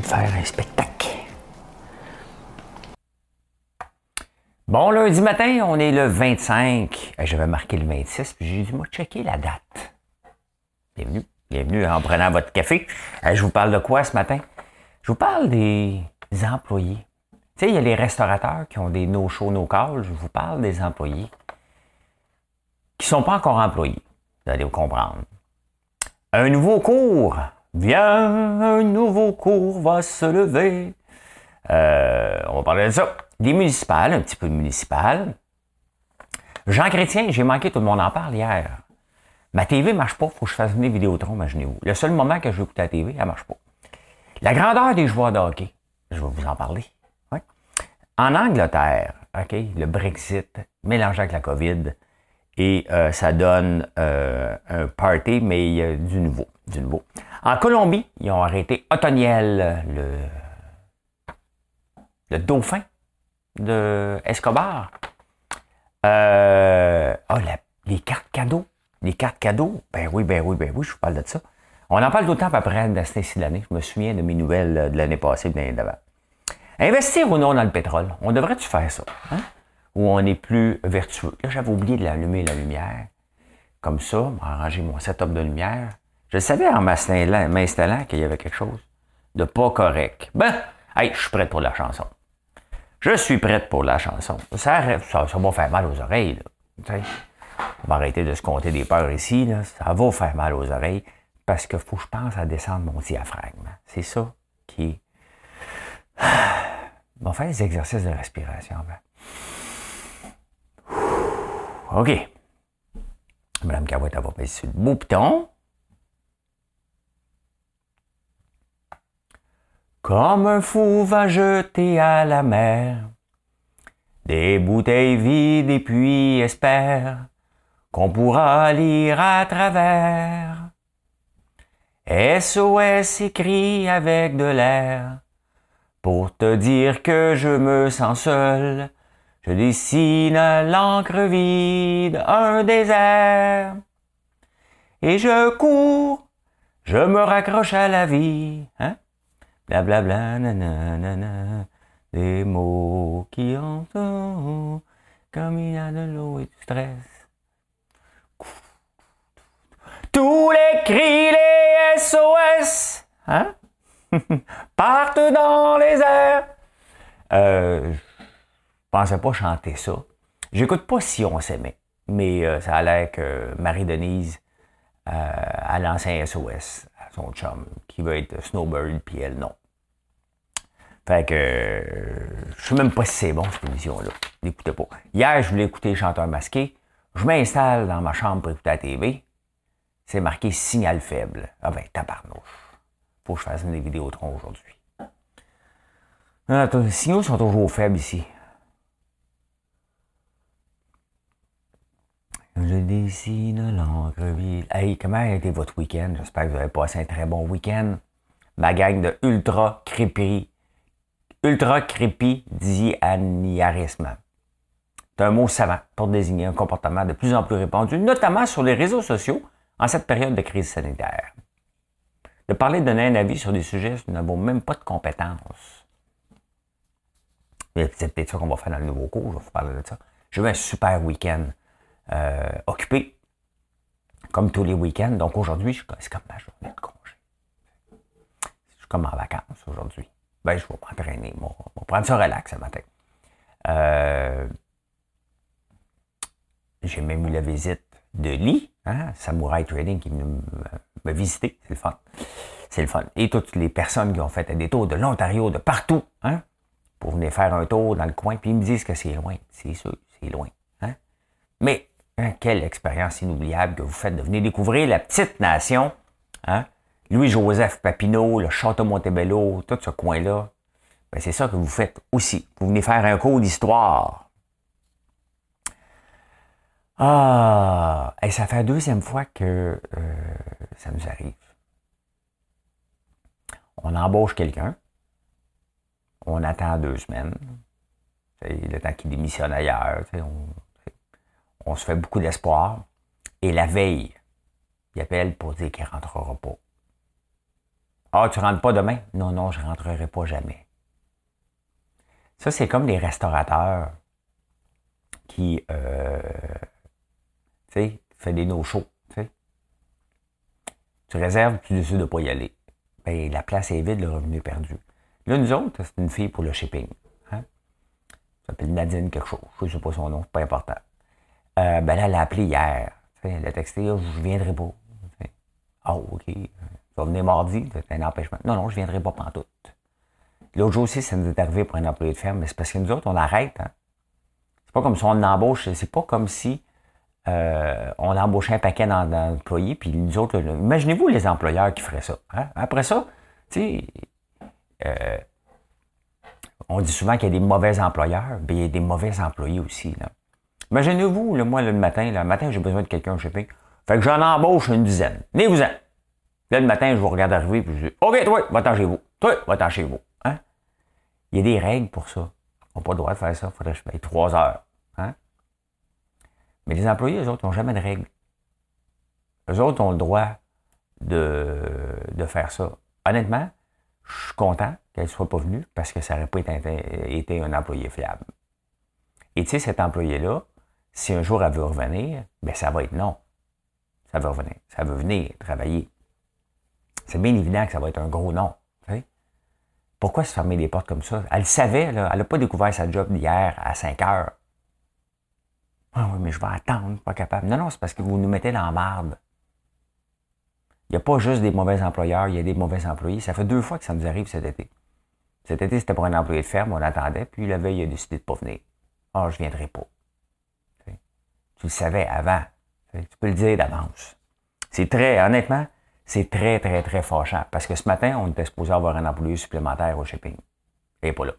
De faire un spectacle. Bon, lundi matin, on est le 25. J'avais marqué le 26, puis j'ai dit, moi, checker la date. Bienvenue. Bienvenue en prenant votre café. Je vous parle de quoi ce matin? Je vous parle des employés. Tu sais, il y a les restaurateurs qui ont des no-show, no-call. Je vous parle des employés qui ne sont pas encore employés. Vous allez vous comprendre. Un nouveau cours Viens, un nouveau cours va se lever. Euh, on va parler de ça. Des municipales, un petit peu de municipales. Jean Chrétien, j'ai manqué, tout le monde en parle hier. Ma TV ne marche pas, faut que je fasse venir Vidéotron, imaginez-vous. Le seul moment que je vais écouter la TV, elle marche pas. La grandeur des joueurs de hockey, je vais vous en parler. En Angleterre, OK, le Brexit, mélangé avec la COVID, et euh, ça donne euh, un party, mais a du nouveau, du nouveau. En Colombie, ils ont arrêté Otoniel, le, le dauphin de Escobar. Euh, oh, les cartes cadeaux. Les cartes cadeaux. Ben oui, ben oui, ben oui, je vous parle de ça. On en parle d'autant à peu près de cette l'année. Je me souviens de mes nouvelles de l'année passée, de l'année d'avant. Investir ou non dans le pétrole, on devrait-tu faire ça? Hein? Ou on est plus vertueux? Là, j'avais oublié de l'allumer la lumière. Comme ça, arranger mon setup de lumière. Je savais en m'installant qu'il y avait quelque chose de pas correct. Ben, hey, je suis prête pour la chanson. Je suis prête pour la chanson. Ça, ça, va faire mal aux oreilles. On va arrêter de se compter des peurs ici. Ça va faire mal aux oreilles parce qu'il faut que je pense à descendre mon diaphragme. C'est ça qui. On va faire des exercices de respiration. OK. Madame Cavouette, va passer sur le. Comme un fou va jeter à la mer des bouteilles vides et puis espère qu'on pourra lire à travers. SOS écrit avec de l'air pour te dire que je me sens seul. Je dessine à l'encre vide un désert. Et je cours, je me raccroche à la vie. Hein? Blablabla, nanana, des mots qui entendent comme il y a de l'eau et du stress. Tous les cris, les SOS, hein? partent dans les airs. Euh, pensais pas chanter ça. J'écoute pas si on s'aimait, mais euh, ça a l'air que Marie-Denise euh, a lancé un SOS son chum, qui va être Snowbird, puis elle, non. Fait que euh, je sais même pas si c'est bon cette émission-là. N'écoutez pas. Hier, je voulais écouter Chanteur masqué. Je m'installe dans ma chambre pour écouter la TV. C'est marqué signal faible. Ah ben, tabarnouche. Faut que je fasse des vidéos tronc aujourd'hui. Ah, les signaux sont toujours faibles ici. Je dessine l'encre Hey, comment a été votre week-end? J'espère que vous avez passé un très bon week-end. Ma gang de ultra creepy, ultra creepy dianiarisme. C'est un mot savant pour désigner un comportement de plus en plus répandu, notamment sur les réseaux sociaux en cette période de crise sanitaire. De parler de donner un avis sur des sujets, nous n'avons même pas de compétences. C'est peut-être ça qu'on va faire dans le nouveau cours, je vais vous parler de ça. J'ai eu un super week-end. Euh, occupé, comme tous les week-ends. Donc aujourd'hui, c'est comme ma journée de congé. Je suis comme en vacances aujourd'hui. Ben, je vais m'entraîner. Je vais prendre ça relax ce matin. Euh, j'ai même eu la visite de Lee, hein, Samurai Trading, qui est venu me, visiter. C'est le fun. C'est le fun. Et toutes les personnes qui ont fait des tours de l'Ontario, de partout, hein, pour venir faire un tour dans le coin, puis ils me disent que c'est loin. C'est sûr, c'est loin. Hein. Mais Hein, quelle expérience inoubliable que vous faites de venir découvrir la petite nation hein, Louis-Joseph Papineau, le Château Montebello, tout ce coin-là, ben c'est ça que vous faites aussi. Vous venez faire un cours d'histoire. Ah, et ça fait la deuxième fois que euh, ça nous arrive. On embauche quelqu'un, on attend deux semaines, le temps qu'il démissionne ailleurs, on se fait beaucoup d'espoir, et la veille, il appelle pour dire qu'il ne rentrera pas. Ah, tu rentres pas demain? Non, non, je ne rentrerai pas jamais. Ça, c'est comme les restaurateurs qui, euh, tu sais, font des no-shows, tu sais. Tu réserves, tu décides de ne pas y aller. Ben, la place est vide, le revenu est perdu. Là, nous autres, c'est une fille pour le shipping. Hein? Ça s'appelle Nadine quelque chose. Je ne sais pas son nom, c'est pas important. Euh, ben là, elle a appelé hier. Elle a texté, je ne viendrai pas. Ah, oh, OK. Tu vas venir mardi, c'est un empêchement. Non, non, je ne viendrai pas tout. L'autre jour aussi, ça nous est arrivé pour un employé de ferme, mais c'est parce que nous autres, on arrête. Hein. C'est pas comme si on embauche, c'est pas comme si euh, on embauchait un paquet d'employés, puis nous autres, imaginez-vous les employeurs qui feraient ça. Hein. Après ça, tu sais, euh, on dit souvent qu'il y a des mauvais employeurs, mais il y a des mauvais employés aussi. Imaginez-vous, le moi, le matin, le matin, j'ai besoin de quelqu'un au shipping. Fait que j'en embauche une dizaine. Venez-vous-en. Là, le matin, je vous regarde arriver, puis je dis OK, toi, va-t'en chez vous. Toi, va-t'en chez vous. Hein? Il y a des règles pour ça. On n'a pas le droit de faire ça. Il faudrait que je paye trois heures. Hein? Mais les employés, eux autres, n'ont jamais de règles. Eux autres ont le droit de, de faire ça. Honnêtement, je suis content qu'elle ne soit pas venue parce que ça n'aurait pas été, été, un employé fiable. Et tu sais, cet employé-là, si un jour elle veut revenir, ben ça va être non. Ça veut revenir. Ça veut venir travailler. C'est bien évident que ça va être un gros non. Pourquoi se fermer les portes comme ça? Elle savait, là, elle n'a pas découvert sa job d'hier à 5 heures. Ah oui, mais je vais attendre, pas capable. Non, non, c'est parce que vous nous mettez dans la marde. Il n'y a pas juste des mauvais employeurs, il y a des mauvais employés. Ça fait deux fois que ça nous arrive cet été. Cet été, c'était pour un employé de ferme, on attendait, puis la veille, il a décidé de ne pas venir. Ah, je ne viendrai pas. Tu le savais avant. Tu peux le dire d'avance. C'est très, honnêtement, c'est très, très, très fâchant. Parce que ce matin, on était supposé avoir un employé supplémentaire au shipping. Il n'est pas là.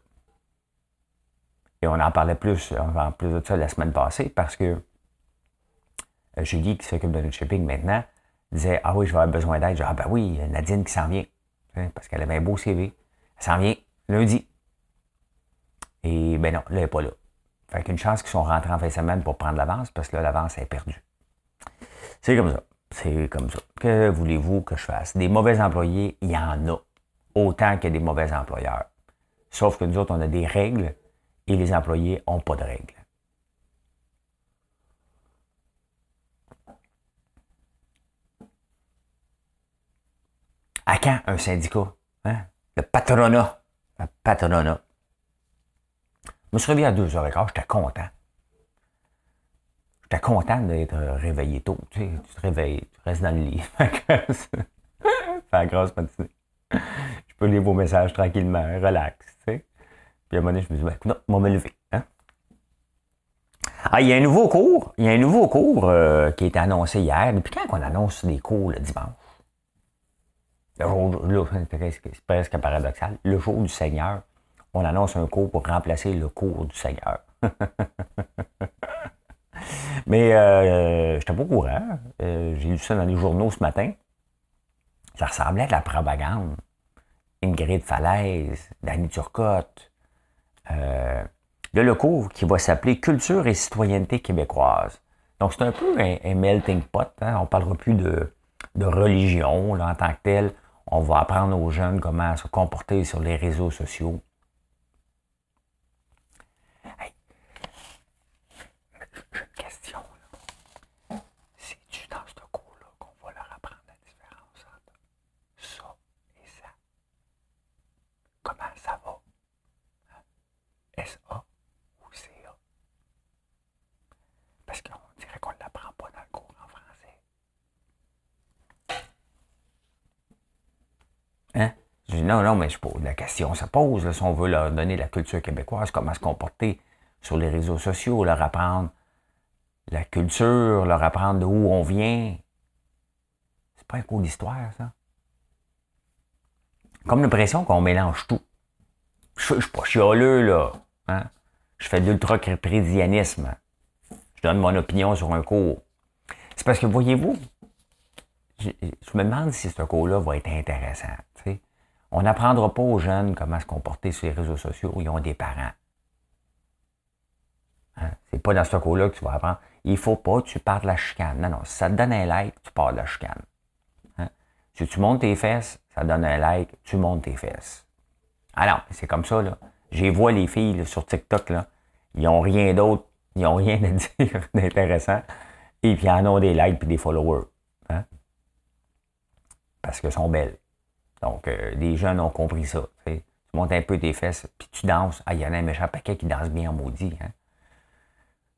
Et on en parlait plus, en plus de ça la semaine passée, parce que euh, Julie, qui s'occupe de notre shipping maintenant, disait Ah oui, je vais avoir besoin d'aide. Ah ben oui, Nadine qui s'en vient. Parce qu'elle avait un beau CV. Elle s'en vient lundi. Et ben non, là, elle n'est pas là. Fait qu'une chance qu'ils sont rentrés en fin de semaine pour prendre l'avance, parce que là, l'avance est perdue. C'est comme ça. C'est comme ça. Que voulez-vous que je fasse? Des mauvais employés, il y en a. Autant a des mauvais employeurs. Sauf que nous autres, on a des règles et les employés n'ont pas de règles. À quand un syndicat? Hein? Le patronat. Le patronat. Je me suis réveillé à 2h15, j'étais content. J'étais content d'être réveillé tôt. Tu, te réveilles, tu restes dans le lit. Fais la grosse matinée. Je peux lire vos messages tranquillement, relax. Tu sais. Puis à un moment donné, je me dis, ben, non, je vais me lever. Hein? Ah, il y a un nouveau cours. Il y a un nouveau cours euh, qui a été annoncé hier. Depuis quand on annonce des cours le dimanche? c'est presque paradoxal. Le jour du Seigneur, on annonce un cours pour remplacer le cours du Seigneur. Mais euh, je n'étais pas au courant. Euh, j'ai lu ça dans les journaux ce matin. Ça ressemblait à de la propagande. Ingrid Falaise, Danny Turcotte. Euh, le cours qui va s'appeler Culture et citoyenneté québécoise. Donc, c'est un peu un, melting pot. Hein. On ne parlera plus de, religion en tant que tel. On va apprendre aux jeunes comment se comporter sur les réseaux sociaux. Non, non, mais je la question, ça pose, si on veut leur donner la culture québécoise, comment se comporter sur les réseaux sociaux, leur apprendre la culture, leur apprendre d'où on vient. C'est pas un cours d'histoire, ça. Comme l'impression qu'on mélange tout. Je ne suis pas chialeux, là. Hein? Je fais de l'ultra-crédianisme. Je donne mon opinion sur un cours. C'est parce que, voyez-vous, je, me demande si ce cours-là va être intéressant. On n'apprendra pas aux jeunes comment se comporter sur les réseaux sociaux où ils ont des parents. Hein? C'est pas dans ce cours-là que tu vas apprendre. Il faut pas tu parles de la chicane. Non, non. Si ça te donne un like, tu parles de la chicane. Hein? Si tu montes tes fesses, ça donne un like, tu montes tes fesses. Alors, c'est comme ça, là. J'ai vois les filles sur TikTok, là. Ils n'ont rien d'autre, ils n'ont rien à dire d'intéressant. Et puis, ils en ont des likes et des followers. Hein? Parce qu'elles sont belles. Donc, euh, les jeunes ont compris ça. Tu montes un peu tes fesses, puis tu danses. Ah, il y en a un méchant paquet qui danse bien en maudit. Hein?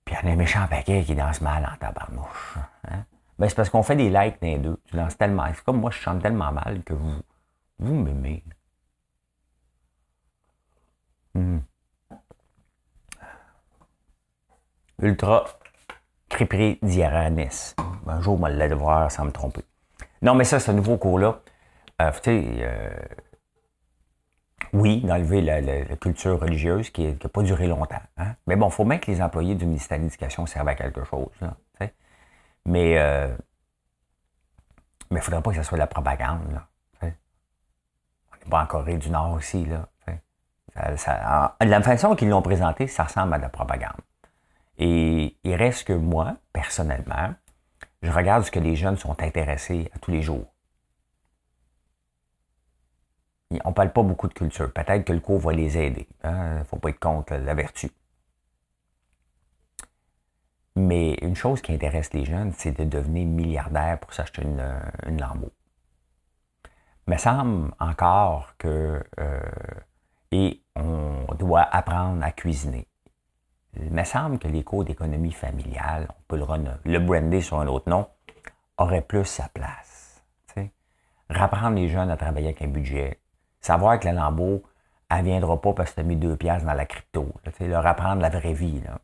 Puis il y en a un méchant paquet qui danse mal en tabarnouche. Hein? Ben, c'est parce qu'on fait des likes les deux. Tu danses tellement. C'est comme moi, je chante tellement mal que vous, vous m'aimez. Hmm. Ultra cripri diaranis. Un jour, on va le voir sans me tromper. Non, mais ça, ce nouveau cours-là, euh, euh, oui, d'enlever la, culture religieuse qui n'a pas duré longtemps. Hein. Mais bon, il faut bien que les employés du ministère de l'Éducation servent à quelque chose. mais euh, il ne faudrait pas que ce soit de la propagande. on n'est pas en Corée du Nord aussi. Là, la façon qu'ils l'ont présenté, ça ressemble à de la propagande. Et il reste que moi, personnellement, je regarde ce que les jeunes sont intéressés à tous les jours. On ne parle pas beaucoup de culture. Peut-être que le cours va les aider. Il hein? ne faut pas être contre la vertu. Mais une chose qui intéresse les jeunes, c'est de devenir milliardaire pour s'acheter une, une Lambeau. Il me semble encore que euh, et on doit apprendre à cuisiner. Il me semble que les cours d'économie familiale, on peut le, le brander sur un autre nom, auraient plus sa place. T'sais. Rapprendre les jeunes à travailler avec un budget, Savoir que la lambeau, elle viendra pas parce que tu as mis deux piastres dans la crypto. leur apprendre la vraie vie. Là.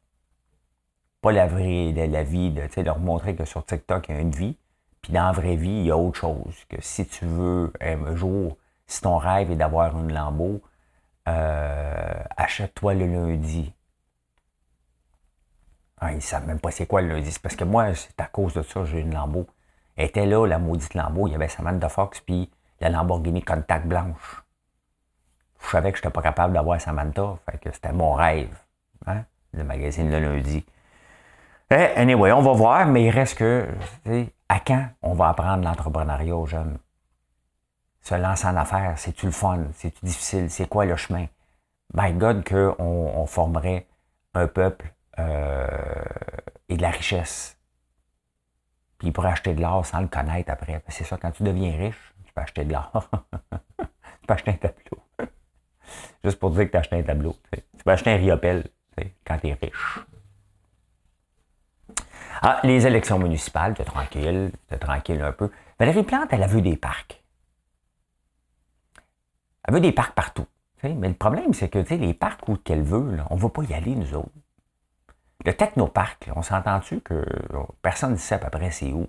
Pas la vraie la vie, de, leur montrer que sur TikTok, il y a une vie. Puis dans la vraie vie, il y a autre chose. Que si tu veux, un jour, si ton rêve est d'avoir une lambeau, achète-toi le lundi. Ah, ils ne savent même pas c'est quoi le lundi. C'est parce que moi, c'est à cause de ça, j'ai une lambeau. Elle était là, la maudite lambeau. Il y avait Samantha Fox, puis la Lamborghini Contact blanche je savais que je n'étais pas capable d'avoir Samantha. Fait que c'était mon rêve. Hein? Le magazine le lundi. Eh, anyway, on va voir, mais il reste que, à quand on va apprendre l'entrepreneuriat aux jeunes? Se lancer en affaires, c'est-tu le fun? C'est-tu difficile? C'est quoi le chemin? My God, qu'on on formerait un peuple euh, et de la richesse. Puis il pourrait acheter de l'or sans le connaître après. C'est ça, quand tu deviens riche, tu peux acheter de l'or. tu peux acheter un tableau. Juste pour dire que tu as acheté un tableau. Tu peux acheter un riopel quand tu es riche. Ah, les élections municipales, tu es tranquille, tu es tranquille un peu. Valérie Plante, elle a vu des parcs. Elle veut des parcs partout. Mais le problème, c'est que les parcs où qu'elle veut, on ne va pas y aller, nous autres. Le technoparc, on s'entend-tu que personne ne sait à peu près c'est où?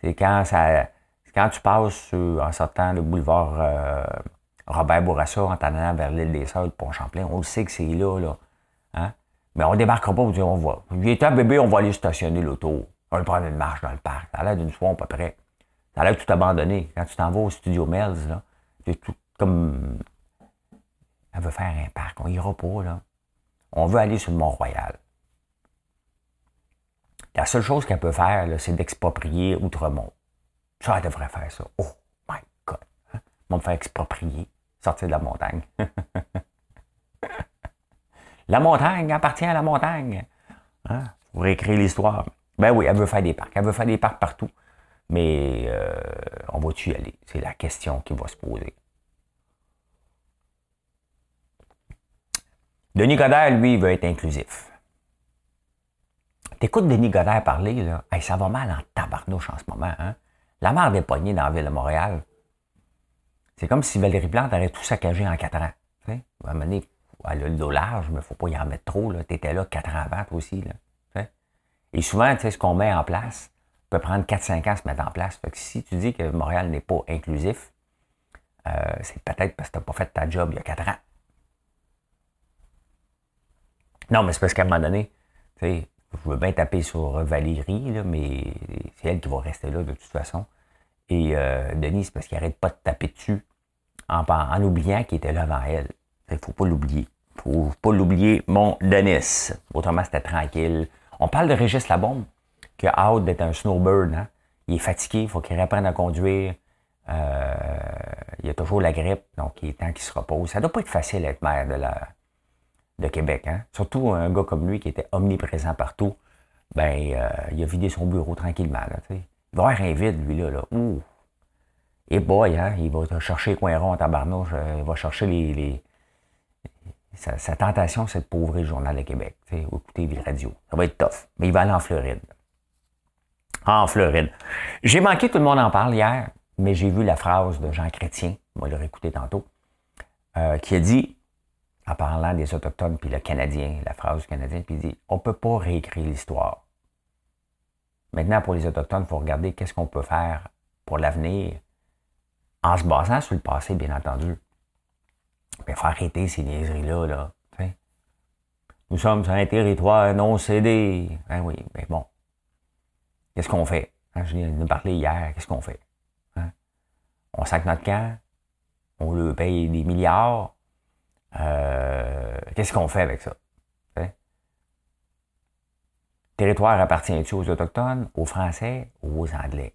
C'est quand ça. quand tu passes en sortant le boulevard euh, Robert Bourassa en t'en vers l'île des Sœurs, le Pont Champlain, on le sait que c'est là, là. Hein? Mais on débarquera pas pour dire on va. Il est un bébé, on va aller stationner l'auto. On va prendre une marche dans le parc. Ça a l'air d'une soirée à peu près. Ça a l'air tout abandonné. Quand tu t'en vas au studio Melz, là, c'est tout comme. Elle veut faire un parc. On ira pas, là. On veut aller sur le Mont-Royal. La seule chose qu'elle peut faire, c'est d'exproprier Outremont. Ça, elle devrait faire ça. Oh my God. Hein? On va me faire exproprier sortir de la montagne. la montagne appartient à la montagne. Hein? Pour réécrire l'histoire. Ben oui, elle veut faire des parcs. Elle veut faire des parcs partout. Mais euh, on va-tu y aller? C'est la question qui va se poser. Denis Godard, lui, veut être inclusif. T'écoutes Denis Godard parler, là, ça va mal en tabarnouche en ce moment. Hein? La mère des poignées dans la ville de Montréal. C'est comme si Valérie Plante aurait tout saccagé en quatre ans. À un moment donné, elle a le dos large, mais faut pas y en mettre trop. Tu étais là quatre ans avant, toi aussi. Là, Et souvent, ce qu'on met en place peut prendre 4-5 ans à se mettre en place. Fait que si tu dis que Montréal n'est pas inclusif, euh, c'est peut-être parce que tu n'as pas fait ta job il y a quatre ans. Non, mais c'est parce qu'à un moment donné, je veux bien taper sur Valérie, là, mais c'est elle qui va rester là de toute façon. Et euh, Denis, parce qu'il n'arrête pas de taper dessus en, en oubliant qu'il était là avant elle. Il faut pas l'oublier. Faut pas l'oublier, mon Denis. Autrement, c'était tranquille. On parle de Régis Labombe, qui a hâte d'être un snowbird. Hein? Il est fatigué, il faut qu'il reprenne à conduire. Euh, il a toujours la grippe, donc il est temps qu'il se repose. Ça doit pas être facile d'être maire de, la, de Québec. Hein? Surtout un gars comme lui qui était omniprésent partout. Ben, euh, il a vidé son bureau tranquillement. Là, il va avoir un vide, lui, là. là. Ouh. Et boy, hein, il va chercher les coins ronds en tabarnouche. Euh, il va chercher les. Sa, tentation, c'est de pauvrer le Journal de Québec, ou écouter les radios. Ça va être tough. Mais il va aller en Floride. En Floride. J'ai manqué, tout le monde en parle hier, mais j'ai vu la phrase de Jean Chrétien, on va le réécouter tantôt, euh, qui a dit, en parlant des Autochtones, puis le Canadien, la phrase du Canadien, puis il dit On ne peut pas réécrire l'histoire. Maintenant, pour les Autochtones, il faut regarder qu'est-ce qu'on peut faire pour l'avenir en se basant sur le passé, bien entendu. Il faut arrêter ces niaiseries-là. Là, Nous sommes sur un territoire non cédé. Ben oui, mais bon. Qu'est-ce qu'on fait? Hein, je viens de parler hier. Qu'est-ce qu'on fait? Hein? On sac notre camp. On le paye des milliards. Euh, qu'est-ce qu'on fait avec ça? Territoire appartient-il aux Autochtones, aux Français ou aux Anglais?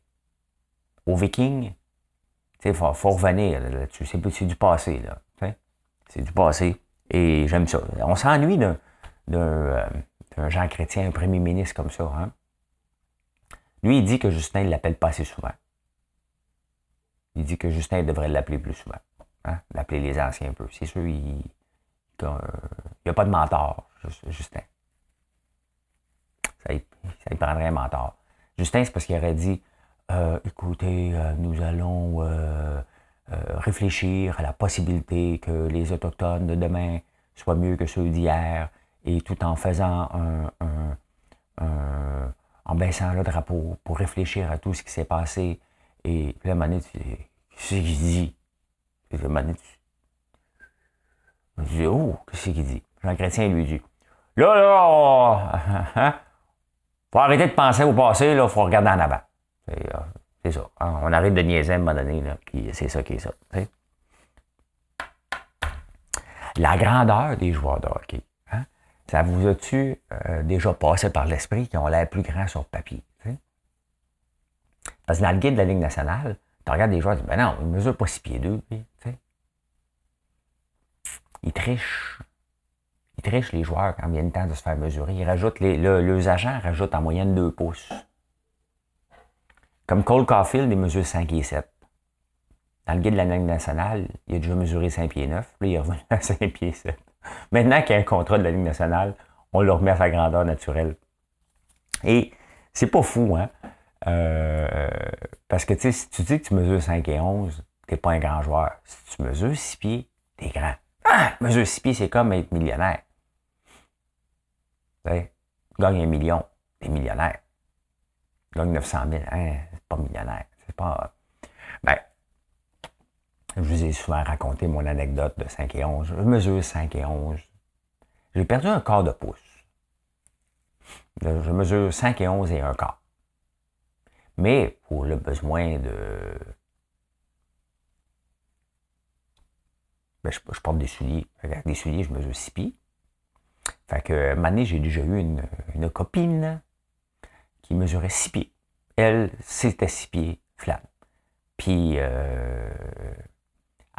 Aux Vikings? Il faut, faut, revenir là-dessus. C'est du passé, là. C'est du passé. Et j'aime ça. On s'ennuie d'un, euh, Jean Chrétien, un premier ministre comme ça. Hein? Lui, il dit que Justin ne l'appelle pas assez souvent. Il dit que Justin devrait l'appeler plus souvent. Hein? L'appeler les anciens un peu. C'est sûr, il n'y a pas de mentor, Justin. Ça, ça prendrait un mentor. Justin, c'est parce qu'il aurait dit euh, écoutez, euh, nous allons euh, réfléchir à la possibilité que les Autochtones de demain soient mieux que ceux d'hier, et tout en faisant un, en baissant le drapeau pour réfléchir à tout ce qui s'est passé. Et la tu qu'est-ce qu'il dit? Puis, la tu dis, oh, qu'est-ce qu'il dit? Jean Chrétien lui dit, là, là, hein? Faut arrêter de penser au passé, il faut regarder en avant. Euh, c'est ça. Hein, on arrête de niaiser à un moment donné, c'est ça qui est ça. La grandeur des joueurs de hockey. Hein, ça vous a-tu euh, déjà passé par l'esprit qu'ils ont l'air plus grands sur papier? Parce que dans le guide de la Ligue nationale, tu regardes des joueurs, tu dis, ben non, ils ne mesurent pas six pieds 2. Ils trichent. Ils trichent les joueurs quand vient le temps de se faire mesurer. Ils rajoutent les, leurs agents rajoutent en moyenne 2 pouces. Comme Cole Caulfield, il mesure 5 et 7. Dans le guide de la Ligue nationale, il a déjà mesuré 5 pieds 9, puis il est revenu à 5 pieds 7. Maintenant qu'il y a un contrat de la Ligue nationale, on le remet à sa grandeur naturelle. Et c'est pas fou, hein? Euh, parce que, tu sais, si tu dis que tu mesures 5 et 11, t'es pas un grand joueur. Si tu mesures 6 pieds, t'es grand. Ah! Mesure 6 pieds, c'est comme être millionnaire. Tu sais, gagne un million, t'es millionnaire. Gagne 900 000, hein? pas millionnaire. C'est pas. Ben, je vous ai souvent raconté mon anecdote de 5 et 11. Je mesure 5 et 11. J'ai perdu un quart de pouce. Je mesure 5 et 11 et un quart. Mais pour le besoin de. Ben, je, porte des souliers. Avec des souliers, je mesure 6 pieds. Fait que, un j'ai déjà eu une, une copine qui mesurait 6 pieds elle, c'était six pieds flat. Puis, euh,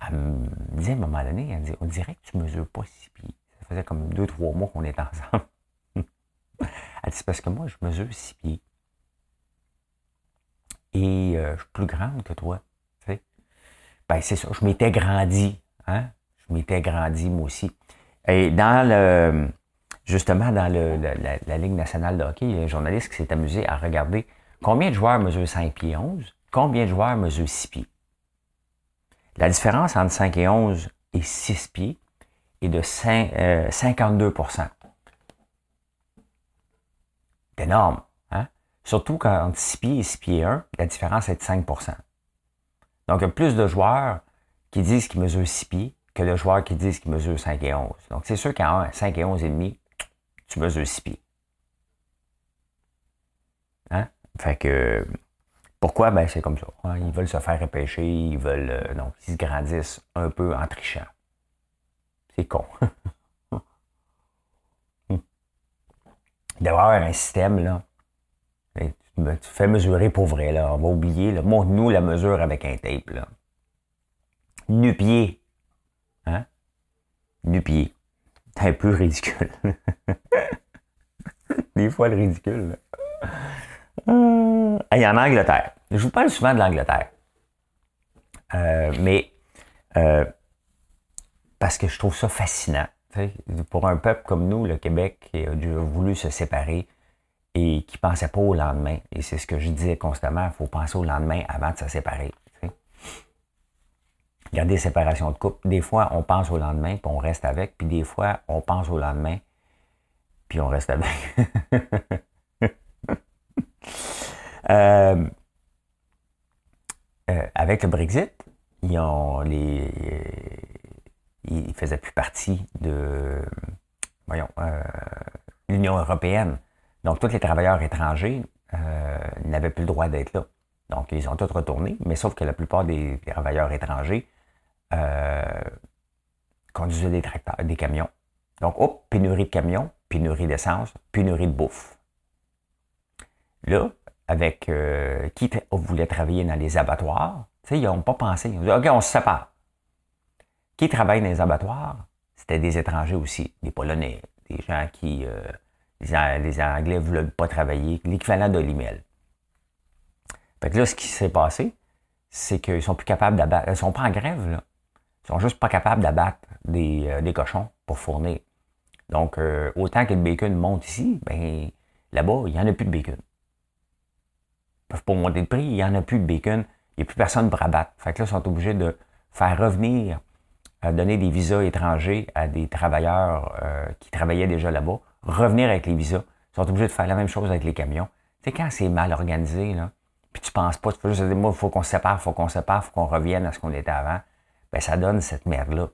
elle me disait à un moment donné, elle me dit, on dirait que tu mesures pas six pieds. Ça faisait comme deux, trois mois qu'on était ensemble. elle dit, parce que moi, je mesure six pieds. Et euh, je suis plus grande que toi. Tu. Ben, c'est ça, je m'étais grandi. Hein? Je m'étais grandi, moi aussi. Et dans le, justement, dans la, Ligue nationale de hockey, il y a un journaliste qui s'est amusé à regarder Combien de joueurs mesurent 5 pieds 11? Combien de joueurs mesurent 6 pieds? La différence entre 5 et 11 et 6 pieds est de 52% C'est énorme. Hein? Surtout quand entre 6 pieds et 6 pieds 1, la différence est de 5% Donc, il y a plus de joueurs qui disent qu'il mesure 6 pieds que le joueur qui dit qu'il mesure 5 et 11. Donc, c'est sûr qu'en 5 et 11 et demi, tu mesures 6 pieds. Hein? Fait que, pourquoi? Ben, c'est comme ça. Ils veulent se faire repêcher, ils veulent, euh, donc, ils se grandissent un peu en trichant. C'est con. D'avoir un système, là, tu fais mesurer pour vrai, là. On va oublier, Montre-nous la mesure avec un tape, là. Nu-pied. Hein? Nu-pied. Un peu ridicule. Des fois, le ridicule, euh, en Angleterre. Je vous parle souvent de l'Angleterre. Euh, mais euh, parce que je trouve ça fascinant. Pour un peuple comme nous, le Québec, qui a voulu se séparer et qui ne pensait pas au lendemain. Et c'est ce que je disais constamment, il faut penser au lendemain avant de se séparer. Regardez séparation de couple. Des fois, on pense au lendemain, puis on reste avec, puis des fois, on pense au lendemain, puis on reste avec. Euh, euh, avec le Brexit, ils ont les, ils faisaient plus partie de, voyons, euh, l'Union européenne. Donc, tous les travailleurs étrangers n'avaient plus le droit d'être là. Donc, ils ont tous retourné, mais sauf que la plupart des travailleurs étrangers conduisaient des tracteurs, des camions. Donc, hop, pénurie de camions, pénurie d'essence, pénurie de bouffe. Là, avec euh, qui voulait travailler dans les abattoirs, ils n'ont pas pensé. Ils ont dit, OK, on se sépare. Qui travaille dans les abattoirs? C'était des étrangers aussi, des Polonais, des gens qui, euh, les, Anglais ne voulaient pas travailler, l'équivalent de l'email. Fait que là, ce qui s'est passé, c'est qu'ils sont plus capables d'abattre. Ils sont pas en grève, là. Ils sont juste pas capables d'abattre des, euh, des, cochons pour fournir. Donc, autant que le bacon monte ici, ben là-bas, il n'y en a plus de bacon peuvent pas monter de prix, il n'y en a plus de bacon, il n'y a plus personne pour abattre. Fait que là, ils sont obligés de faire revenir, euh, donner des visas étrangers à des travailleurs euh, qui travaillaient déjà là-bas, revenir avec les visas. Ils sont obligés de faire la même chose avec les camions. Tu sais, quand c'est mal organisé, là, puis tu penses pas, tu peux juste dire, il faut qu'on se sépare, il faut qu'on se sépare, il faut qu'on revienne à ce qu'on était avant, ben ça donne cette merde-là.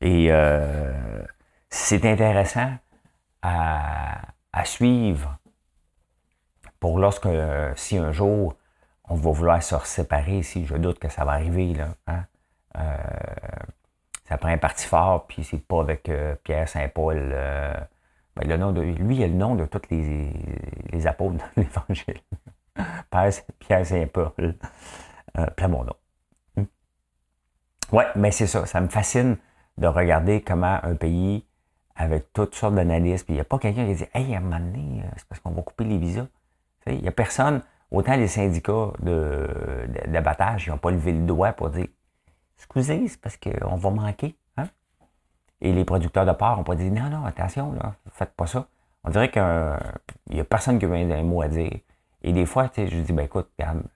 Et euh, c'est intéressant à, suivre pour lorsque, euh, si un jour, on va vouloir se séparer, si je doute que ça va arriver, là, hein, euh, ça prend un parti fort, puis c'est pas avec Pierre Saint-Paul. Ben, le nom de, lui, il a le nom de tous les, les apôtres de l'Évangile. Pierre Saint-Paul. plein mon nom. Ouais, mais c'est ça. Ça me fascine de regarder comment un pays, avec toutes sortes d'analyses, puis il n'y a pas quelqu'un qui dit Hey, à un moment donné, c'est parce qu'on va couper les visas. Il n'y a personne, autant les syndicats d'abattage, ils n'ont pas levé le doigt pour dire Excusez, c'est parce qu'on va manquer. Hein? Et les producteurs de porc n'ont pas dit Non, non, attention, là, faites pas ça. On dirait qu'il n'y a personne qui a un mot à dire. Et des fois, je dis ben écoute,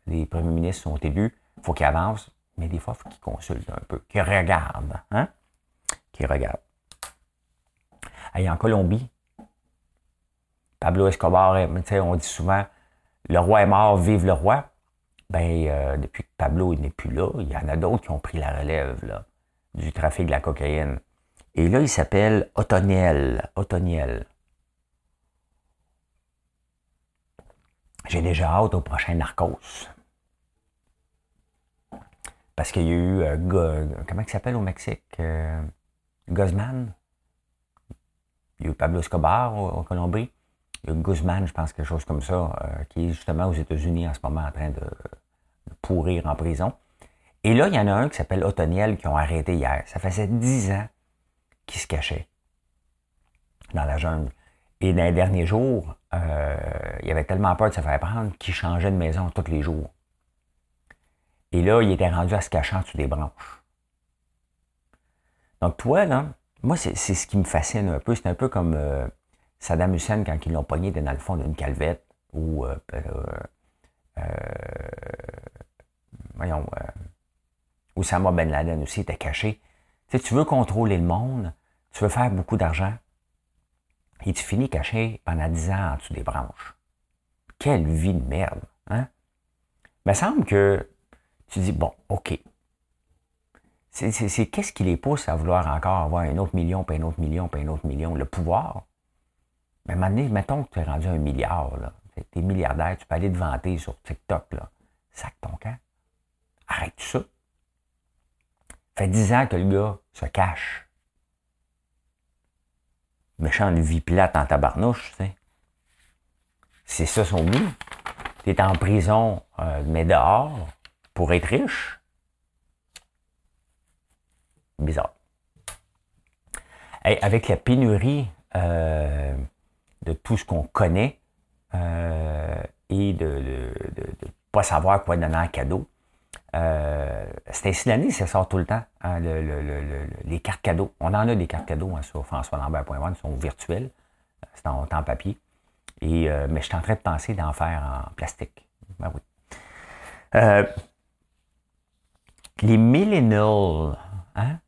les premiers ministres sont élus, il faut qu'ils avancent, mais des fois, il faut qu'ils consultent un peu, qu'ils regardent. Hein? Qu'ils regardent. En Colombie, Pablo Escobar, on dit souvent le roi est mort, vive le roi. Ben, euh, depuis que Pablo n'est plus là, il y en a d'autres qui ont pris la relève du trafic de la cocaïne. Et là, il s'appelle Otoniel. Otoniel. J'ai déjà hâte au prochain Narcos. Parce qu'il y a eu, euh, comment il s'appelle au Mexique? Euh, Guzman. Il y a eu Pablo Escobar en Colombie. Il y a Guzman, je pense, quelque chose comme ça, euh, qui est justement aux États-Unis en ce moment en train de, pourrir en prison. Et là, il y en a un qui s'appelle Otoniel qui ont arrêté hier. Ça faisait dix ans qu'il se cachait dans la jungle. Et dans les derniers jours, euh, il avait tellement peur de se faire prendre qu'il changeait de maison tous les jours. Et là, il était rendu à se cacher en dessous des branches. Donc, toi, là, moi, c'est ce qui me fascine un peu. C'est un peu comme euh, Saddam Hussein, quand ils l'ont pogné dans le fond d'une calvette, ou euh, euh, euh voyons, euh, Ben Laden aussi était caché. Tu, tu veux contrôler le monde, tu veux faire beaucoup d'argent, et tu finis caché pendant 10 ans en dessous des branches. Quelle vie de merde, hein? Il me semble que tu dis, bon, OK. c'est qu'est-ce qui les pousse à vouloir encore avoir un autre million, puis un autre million, puis un autre million? Le pouvoir? Mais maintenant, mettons que tu es rendu un milliard, là. Tu es milliardaire, tu peux aller te vanter sur TikTok, là. Sac ton camp. Arrête ça. Fait dix ans que le gars se cache. Méchant de vie plate en tabarnouche, tu sais. C'est ça son but. Tu es en prison, euh, mais dehors, pour être riche. Bizarre. avec la pénurie euh, de tout ce qu'on connaît euh, et de ne pas savoir quoi donner en cadeau, euh, c'est ainsi l'année, ça sort tout le temps, hein, les cartes cadeaux. On en a des cartes cadeaux hein, sur françoislambert.com, sont virtuelles, c'est en, en, papier. Et, mais je suis en train de penser d'en faire en plastique. Ben oui. Les millennials, hein,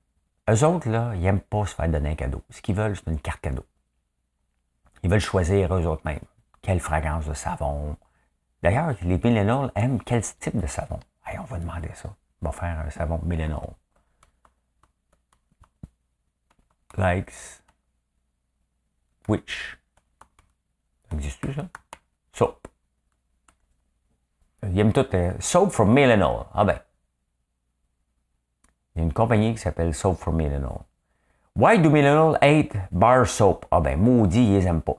eux autres, là, ils n'aiment pas se faire donner un cadeau. Ce qu'ils veulent, c'est une carte cadeau. Ils veulent choisir eux autres mêmes. Quelle fragrance de savon. D'ailleurs, les millennials aiment quel type de savon. Allez, on va demander ça. On va faire un savon millennial. Likes. Which. Ça existe ça? Soap. Ils aiment tout. Euh, soap from millennial. Ah ben. Il y a une compagnie qui s'appelle Soap for Millennial. Why do millennials hate bar soap? Ah ben, maudit, ils les aiment pas.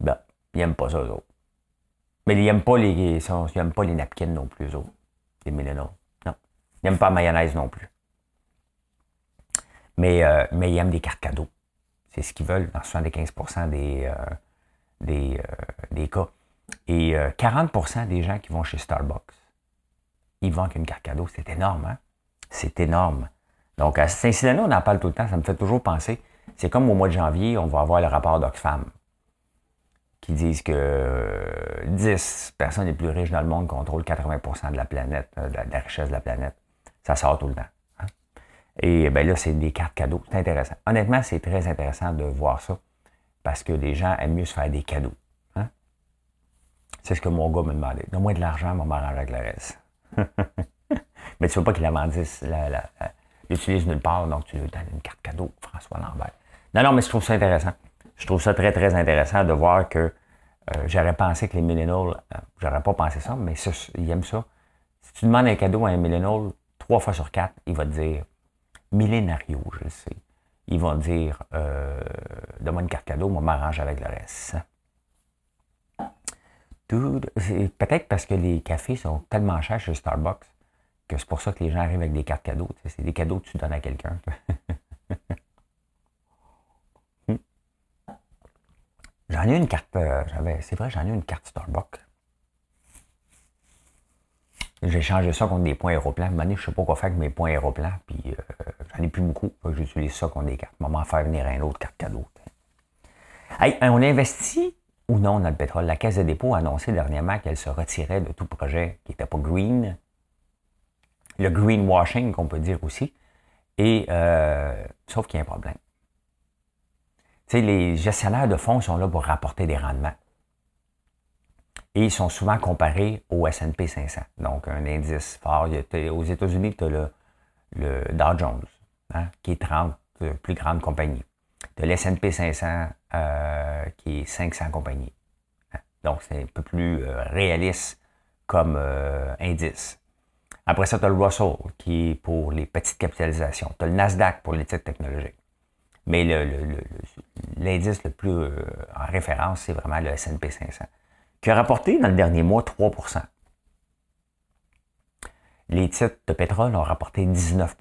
ben, ils n'aiment pas ça, eux autres. Mais ils n'aiment pas les, ils aiment pas les napkins non plus, eux autres. Les millennials. Non. Ils n'aiment pas la mayonnaise non plus. Mais, euh, mais ils aiment des cartes cadeaux. C'est ce qu'ils veulent dans 75% des, euh, des, euh, des cas. Et 40% euh, des gens qui vont chez Starbucks, ils vendent une carte cadeau. C'est énorme, hein? C'est énorme. Donc, à Saint-Cyr, on en parle tout le temps. Ça me fait toujours penser. C'est comme au mois de janvier, on va avoir le rapport d'Oxfam qui disent que 10 euh, personnes les plus riches dans le monde contrôlent 80% de la planète, euh, de la richesse de la planète. Ça sort tout le temps. Hein? Et ben là, c'est des cartes cadeaux. C'est intéressant. Honnêtement, c'est très intéressant de voir ça parce que les gens aiment mieux se faire des cadeaux. C'est ce que mon gars me demandait. Donne-moi de l'argent, on va m'arranger avec le reste. Mais tu veux pas qu'il l'utilise nulle part, donc tu lui donnes une carte cadeau, François Lambert. Non, non, mais je trouve ça intéressant. Je trouve ça très, très intéressant de voir que euh, j'aurais pensé que les millennials, euh, j'aurais pas pensé ça, mais ils aiment ça. Si tu demandes un cadeau à un millennial, trois fois sur quatre, il va te dire millénario, je le sais. Ils vont dire euh, donne-moi une carte cadeau, on m'arrange avec le reste. Peut-être parce que les cafés sont tellement chers chez Starbucks que c'est pour ça que les gens arrivent avec des cartes cadeaux. C'est des cadeaux que tu donnes à quelqu'un. Hmm. J'en ai une carte. Euh, c'est vrai, j'en ai une carte Starbucks. J'ai changé ça contre des points aéroplans. Année, je ne sais pas quoi faire avec mes points aéroplans, puis euh, j'en ai plus beaucoup. J'utilise ça contre des cartes. Maman faire venir un autre carte cadeau. Hey, on investit ou non dans le pétrole. La Caisse de dépôt a annoncé dernièrement qu'elle se retirait de tout projet qui n'était pas green. Le greenwashing, qu'on peut dire aussi. Et euh, sauf qu'il y a un problème. Tu les gestionnaires de fonds sont là pour rapporter des rendements. Et ils sont souvent comparés au S&P 500. Donc, un indice fort. aux États-Unis, tu as le, le, Dow Jones, hein, qui est 30 plus grandes compagnies de l'S&P 500 euh, qui est 500 compagnies. Donc, c'est un peu plus euh, réaliste comme euh, indice. Après ça, tu as le Russell qui est pour les petites capitalisations. Tu as le Nasdaq pour les titres technologiques. Mais l'indice le, plus en référence, c'est vraiment le S&P 500, qui a rapporté dans le dernier mois 3% Les titres de pétrole ont rapporté 19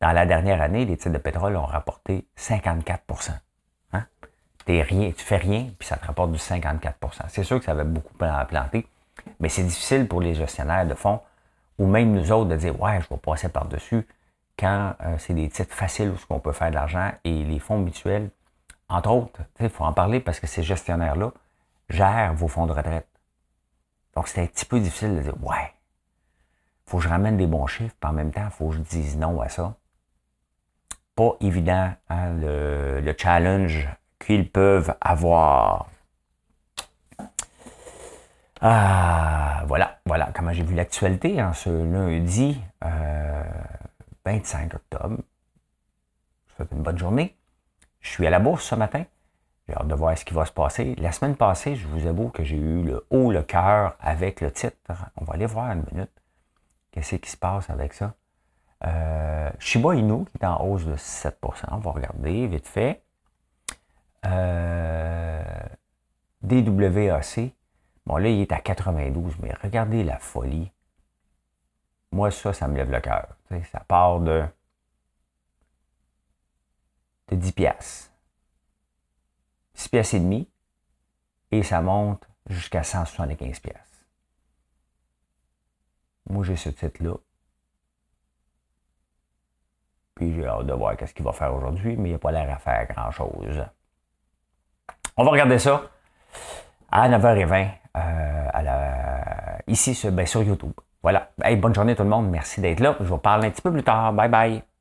dans la dernière année, les titres de pétrole ont rapporté 54 hein? rien, Tu fais rien, puis ça te rapporte du 54% C'est sûr que ça avait beaucoup planté, mais c'est difficile pour les gestionnaires de fonds, ou même nous autres, de dire Ouais, je vais passer par-dessus quand euh, c'est des titres faciles où on peut faire de l'argent et les fonds mutuels, entre autres, il faut en parler parce que ces gestionnaires-là gèrent vos fonds de retraite. Donc, c'est un petit peu difficile de dire Ouais, faut que je ramène des bons chiffres, puis en même temps, il faut que je dise non à ça pas évident, hein, le, challenge qu'ils peuvent avoir. Ah, voilà, voilà comment j'ai vu l'actualité en ce lundi 25 octobre. Je souhaite une bonne journée. Je suis à la bourse ce matin. J'ai hâte de voir ce qui va se passer. La semaine passée, je vous avoue que j'ai eu le haut, le cœur avec le titre. On va aller voir une minute. Qu'est-ce qui se passe avec ça? Euh, Shiba Inu qui est en hausse de 7% On va regarder vite fait. Euh, DWAC. Bon, là, il est à 92, mais regardez la folie. Moi, ça, ça me lève le cœur. Ça part de, de 10 piastres. 6 piastres et demi. Et ça monte jusqu'à 175 piastres. Moi, j'ai ce titre-là. Puis j'ai hâte de voir qu'est-ce qu'il va faire aujourd'hui, mais il n'a pas l'air à faire grand-chose. On va regarder ça à 9h20 euh, ici ben, sur YouTube. Voilà. bonne journée tout le monde. Merci d'être là. Je vous parle un petit peu plus tard. Bye bye.